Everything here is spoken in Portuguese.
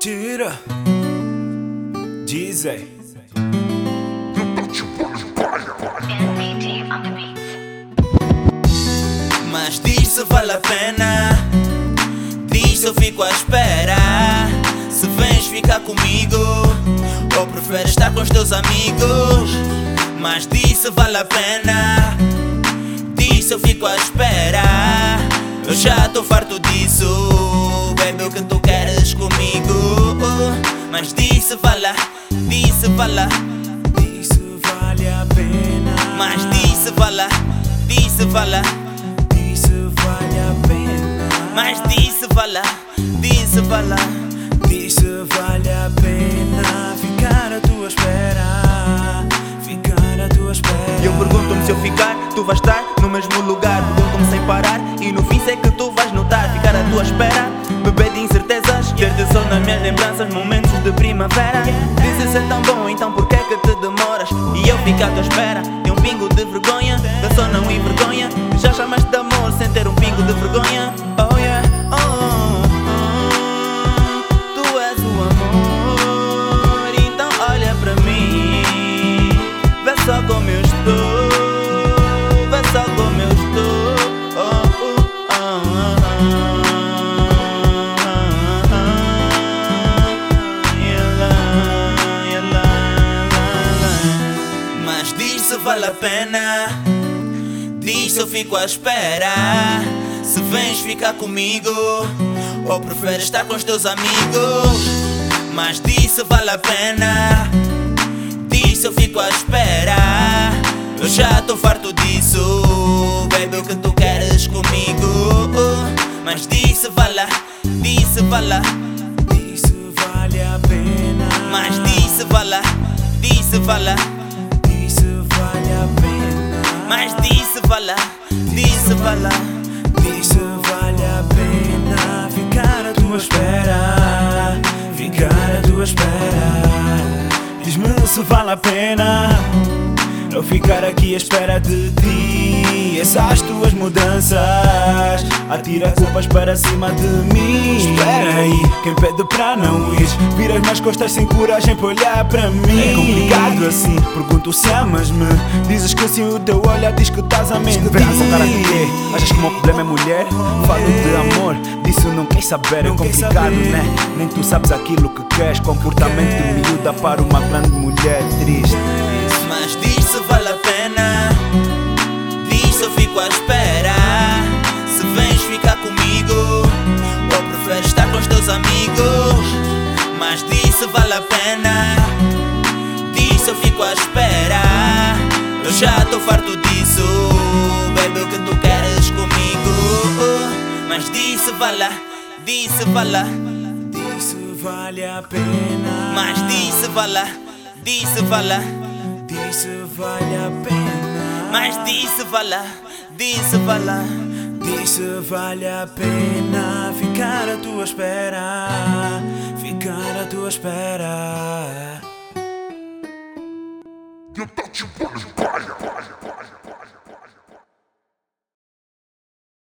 Tira. Dizem. Mas diz se vale a pena. Diz se eu fico à espera. Se vens ficar comigo Ou preferes estar com os teus amigos. Mas diz se vale a pena. Diz se eu fico à espera. Eu já tô farto disso. Baby, o que tu queres comigo Mas diz se vale, diz se vale Diz se vale a pena Mas diz se vale, diz se vale Diz se vale a pena Mas disse vala, disse vala Diz se vale a pena Ficar à tua espera Ficar à tua espera eu pergunto-me se eu ficar, tu vais estar no mesmo lugar. Pergunto-me sem parar e no fim sei que tu vais notar. Ficar à tua espera, nas minhas lembranças, momentos de primavera. Dizes ser tão bom, então por que é que te demoras? E eu fico à tua espera, tem um pingo de vergonha. Eu só não envergonha. Já chamas Mas diz se vale a pena. Diz se eu fico à espera. Se vens ficar comigo Ou preferes estar com os teus amigos. Mas diz se vale a pena. Diz se eu fico à espera. Eu já tô farto disso Baby, o que tu queres comigo? Mas diz se vale, diz se vale Diz se vale a pena. Mas diz se vale, diz se vale se vale a pena. Mas disse vala, disse vala Diz se vale a pena Ficar à tua espera. Ficar à tua espera. Diz-me se vale a pena Eu ficar aqui à espera de ti Essas tuas mudanças Atira culpas para cima de mim Espera aí, quem pede para não ir Viras mais costas sem coragem para olhar para mim É complicado assim, pergunto se amas-me Dizes que sim, o teu olhar diz que estás a mentir Esperança, cara de quê? Achas que o meu problema é mulher? Falo de amor, disso não queres saber, é Não quer complicado, saber. né? Nem tu sabes aquilo que queres. Comportamento de miúda para uma grande mulher triste. Mas diz se vale a pena teus amigos Mas diz se vale a pena. Diz se eu fico à espera. Eu já tô farto disso Baby, o que tu queres comigo. Mas diz se vale, diz se vale Diz se vale a pena. Mas diz se vale, diz se vale Diz se vale a pena. Mas disse vala, disse vala e se vale a pena ficar à tua espera, ficar à tua espera.